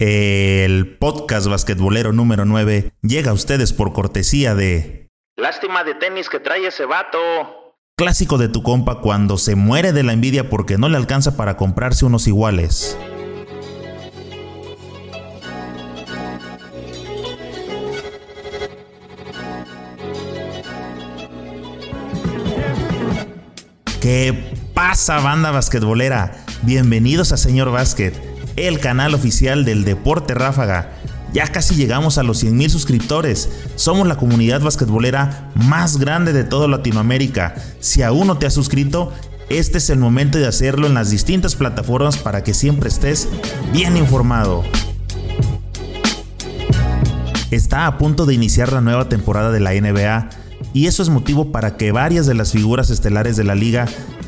El podcast basquetbolero número 9 llega a ustedes por cortesía de... Lástima de tenis que trae ese vato. Clásico de tu compa cuando se muere de la envidia porque no le alcanza para comprarse unos iguales. ¿Qué pasa banda basquetbolera? Bienvenidos a Señor Básquet el canal oficial del Deporte Ráfaga. Ya casi llegamos a los 100.000 suscriptores. Somos la comunidad basquetbolera más grande de toda Latinoamérica. Si aún no te has suscrito, este es el momento de hacerlo en las distintas plataformas para que siempre estés bien informado. Está a punto de iniciar la nueva temporada de la NBA y eso es motivo para que varias de las figuras estelares de la liga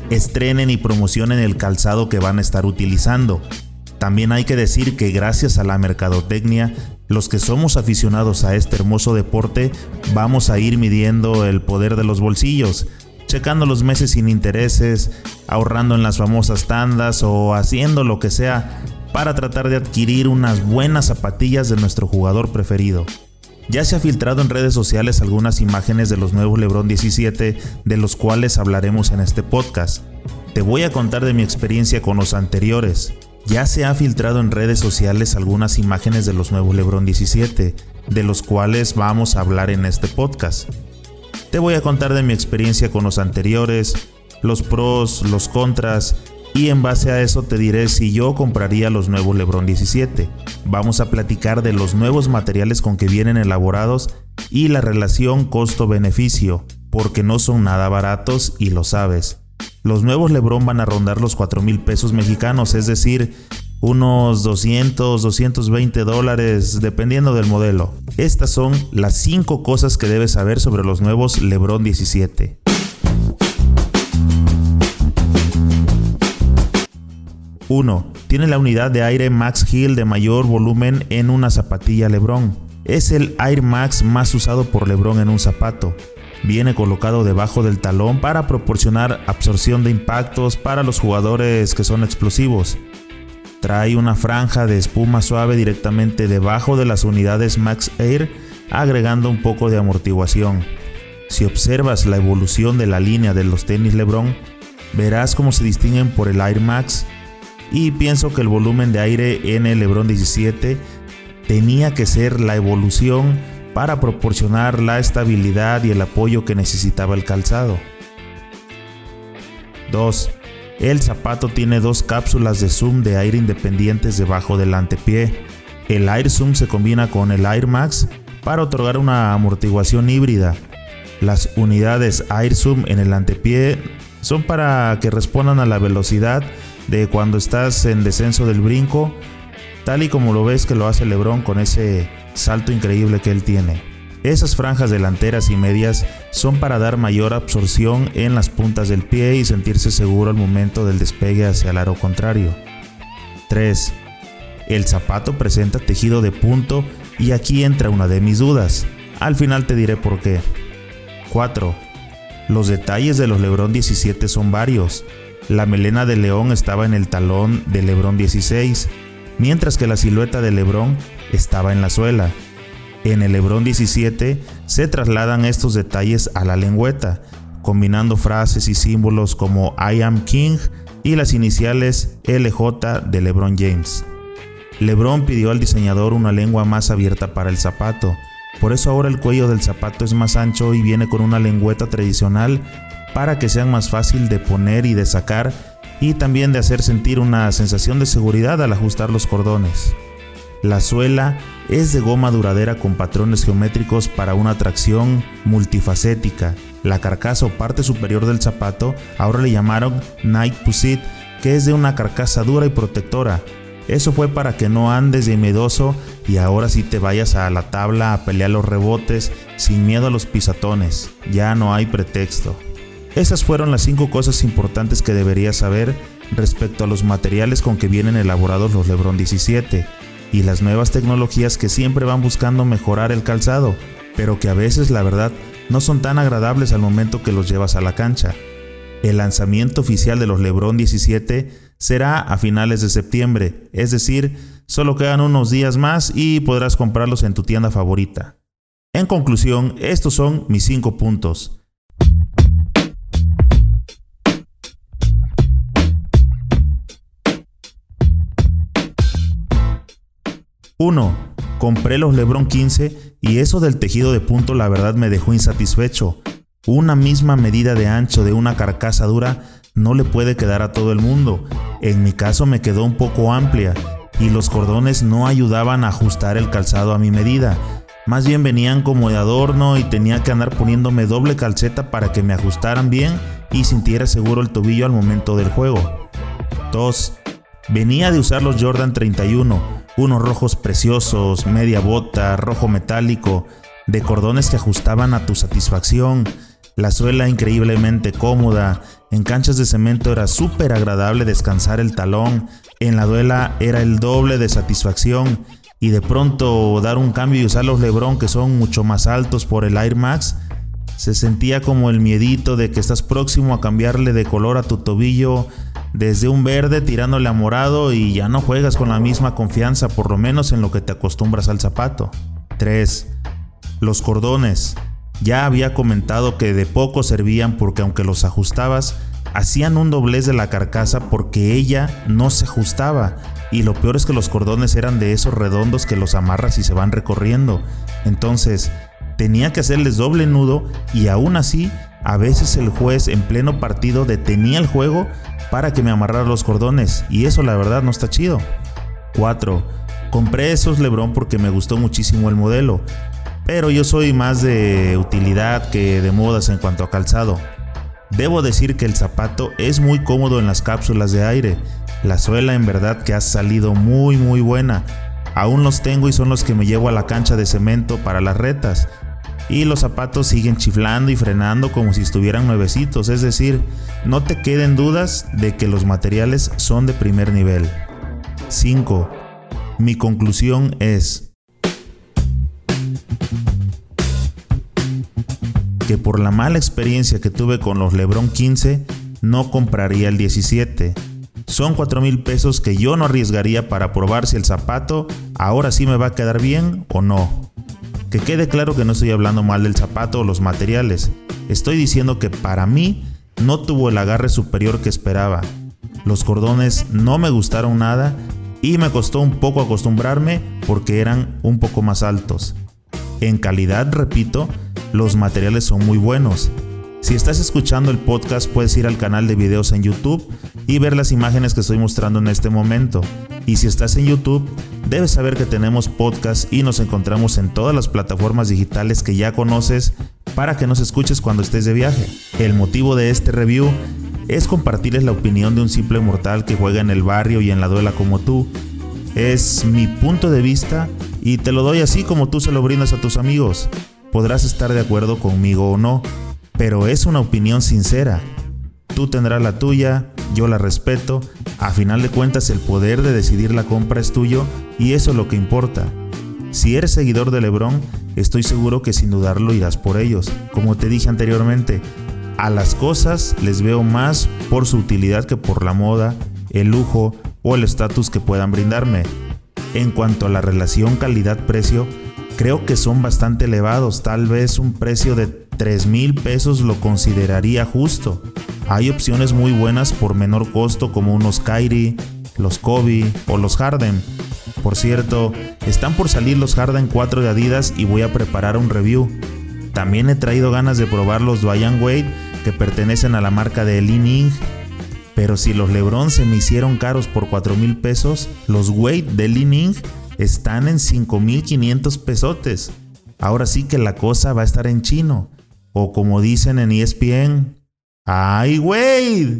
estrenen y promocionen el calzado que van a estar utilizando. También hay que decir que gracias a la mercadotecnia, los que somos aficionados a este hermoso deporte vamos a ir midiendo el poder de los bolsillos, checando los meses sin intereses, ahorrando en las famosas tandas o haciendo lo que sea para tratar de adquirir unas buenas zapatillas de nuestro jugador preferido. Ya se ha filtrado en redes sociales algunas imágenes de los nuevos Lebron 17 de los cuales hablaremos en este podcast. Te voy a contar de mi experiencia con los anteriores. Ya se ha filtrado en redes sociales algunas imágenes de los nuevos LeBron 17, de los cuales vamos a hablar en este podcast. Te voy a contar de mi experiencia con los anteriores, los pros, los contras, y en base a eso te diré si yo compraría los nuevos LeBron 17. Vamos a platicar de los nuevos materiales con que vienen elaborados y la relación costo-beneficio, porque no son nada baratos y lo sabes. Los nuevos Lebron van a rondar los 4 mil pesos mexicanos, es decir, unos 200, 220 dólares, dependiendo del modelo. Estas son las 5 cosas que debes saber sobre los nuevos Lebron 17. Uno, Tiene la unidad de aire Max Hill de mayor volumen en una zapatilla Lebron. Es el Air Max más usado por Lebron en un zapato. Viene colocado debajo del talón para proporcionar absorción de impactos para los jugadores que son explosivos. Trae una franja de espuma suave directamente debajo de las unidades Max Air, agregando un poco de amortiguación. Si observas la evolución de la línea de los tenis LeBron, verás cómo se distinguen por el Air Max y pienso que el volumen de aire en el LeBron 17 tenía que ser la evolución para proporcionar la estabilidad y el apoyo que necesitaba el calzado. 2. El zapato tiene dos cápsulas de zoom de aire independientes debajo del antepié. El Air Zoom se combina con el Air Max para otorgar una amortiguación híbrida. Las unidades Air Zoom en el antepié son para que respondan a la velocidad de cuando estás en descenso del brinco, tal y como lo ves que lo hace Lebron con ese salto increíble que él tiene. Esas franjas delanteras y medias son para dar mayor absorción en las puntas del pie y sentirse seguro al momento del despegue hacia el aro contrario. 3. El zapato presenta tejido de punto y aquí entra una de mis dudas. Al final te diré por qué. 4. Los detalles de los Lebron 17 son varios. La melena de león estaba en el talón de Lebron 16, mientras que la silueta de Lebron estaba en la suela. En el Hebrón 17 se trasladan estos detalles a la lengüeta, combinando frases y símbolos como I am King y las iniciales LJ de LeBron James. LeBron pidió al diseñador una lengua más abierta para el zapato, por eso ahora el cuello del zapato es más ancho y viene con una lengüeta tradicional para que sea más fácil de poner y de sacar y también de hacer sentir una sensación de seguridad al ajustar los cordones. La suela es de goma duradera con patrones geométricos para una tracción multifacética. La carcasa o parte superior del zapato ahora le llamaron Night Pusit, que es de una carcasa dura y protectora. Eso fue para que no andes de miedoso y ahora sí te vayas a la tabla a pelear los rebotes sin miedo a los pisatones. Ya no hay pretexto. Esas fueron las 5 cosas importantes que deberías saber respecto a los materiales con que vienen elaborados los Lebron 17 y las nuevas tecnologías que siempre van buscando mejorar el calzado, pero que a veces la verdad no son tan agradables al momento que los llevas a la cancha. El lanzamiento oficial de los Lebron 17 será a finales de septiembre, es decir, solo quedan unos días más y podrás comprarlos en tu tienda favorita. En conclusión, estos son mis 5 puntos. 1. Compré los Lebron 15 y eso del tejido de punto la verdad me dejó insatisfecho. Una misma medida de ancho de una carcasa dura no le puede quedar a todo el mundo. En mi caso me quedó un poco amplia y los cordones no ayudaban a ajustar el calzado a mi medida. Más bien venían como de adorno y tenía que andar poniéndome doble calceta para que me ajustaran bien y sintiera seguro el tobillo al momento del juego. 2. Venía de usar los Jordan 31 unos rojos preciosos, media bota, rojo metálico, de cordones que ajustaban a tu satisfacción, la suela increíblemente cómoda, en canchas de cemento era súper agradable descansar el talón, en la duela era el doble de satisfacción y de pronto dar un cambio y usar los Lebron que son mucho más altos por el Air Max, se sentía como el miedito de que estás próximo a cambiarle de color a tu tobillo desde un verde tirándole a morado y ya no juegas con la misma confianza, por lo menos en lo que te acostumbras al zapato. 3. Los cordones. Ya había comentado que de poco servían porque aunque los ajustabas, hacían un doblez de la carcasa porque ella no se ajustaba. Y lo peor es que los cordones eran de esos redondos que los amarras y se van recorriendo. Entonces, tenía que hacerles doble nudo y aún así, a veces el juez en pleno partido detenía el juego para que me amarrara los cordones y eso la verdad no está chido. 4. Compré esos Lebron porque me gustó muchísimo el modelo, pero yo soy más de utilidad que de modas en cuanto a calzado. Debo decir que el zapato es muy cómodo en las cápsulas de aire. La suela en verdad que ha salido muy muy buena. Aún los tengo y son los que me llevo a la cancha de cemento para las retas y los zapatos siguen chiflando y frenando como si estuvieran nuevecitos, es decir, no te queden dudas de que los materiales son de primer nivel. 5. Mi conclusión es que por la mala experiencia que tuve con los Lebron 15, no compraría el 17. Son 4 mil pesos que yo no arriesgaría para probar si el zapato ahora sí me va a quedar bien o no. Que quede claro que no estoy hablando mal del zapato o los materiales. Estoy diciendo que para mí no tuvo el agarre superior que esperaba. Los cordones no me gustaron nada y me costó un poco acostumbrarme porque eran un poco más altos. En calidad, repito, los materiales son muy buenos. Si estás escuchando el podcast puedes ir al canal de videos en YouTube y ver las imágenes que estoy mostrando en este momento. Y si estás en YouTube, debes saber que tenemos podcast y nos encontramos en todas las plataformas digitales que ya conoces para que nos escuches cuando estés de viaje. El motivo de este review es compartirles la opinión de un simple mortal que juega en el barrio y en la duela como tú. Es mi punto de vista y te lo doy así como tú se lo brindas a tus amigos. Podrás estar de acuerdo conmigo o no, pero es una opinión sincera. Tú tendrás la tuya, yo la respeto, a final de cuentas el poder de decidir la compra es tuyo y eso es lo que importa. Si eres seguidor de Lebron, estoy seguro que sin dudarlo irás por ellos. Como te dije anteriormente, a las cosas les veo más por su utilidad que por la moda, el lujo o el estatus que puedan brindarme. En cuanto a la relación calidad-precio, creo que son bastante elevados, tal vez un precio de 3 mil pesos lo consideraría justo. Hay opciones muy buenas por menor costo como unos Kyrie, los Kobe o los Harden. Por cierto, están por salir los Harden 4 de Adidas y voy a preparar un review. También he traído ganas de probar los Dwayne Wade que pertenecen a la marca de Li Pero si los Lebron se me hicieron caros por 4 mil pesos, los Wade de Li están en 5.500 pesotes. Ahora sí que la cosa va a estar en chino. O como dicen en ESPN, ¡Ay, güey!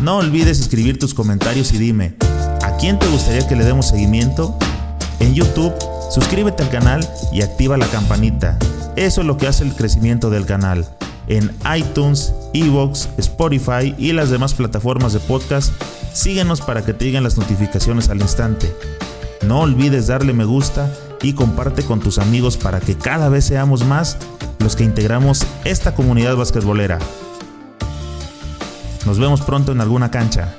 No olvides escribir tus comentarios y dime, ¿a quién te gustaría que le demos seguimiento? En YouTube, suscríbete al canal y activa la campanita. Eso es lo que hace el crecimiento del canal. En iTunes, Evox, Spotify y las demás plataformas de podcast, síguenos para que te lleguen las notificaciones al instante. No olvides darle me gusta y comparte con tus amigos para que cada vez seamos más los que integramos esta comunidad basquetbolera. Nos vemos pronto en alguna cancha.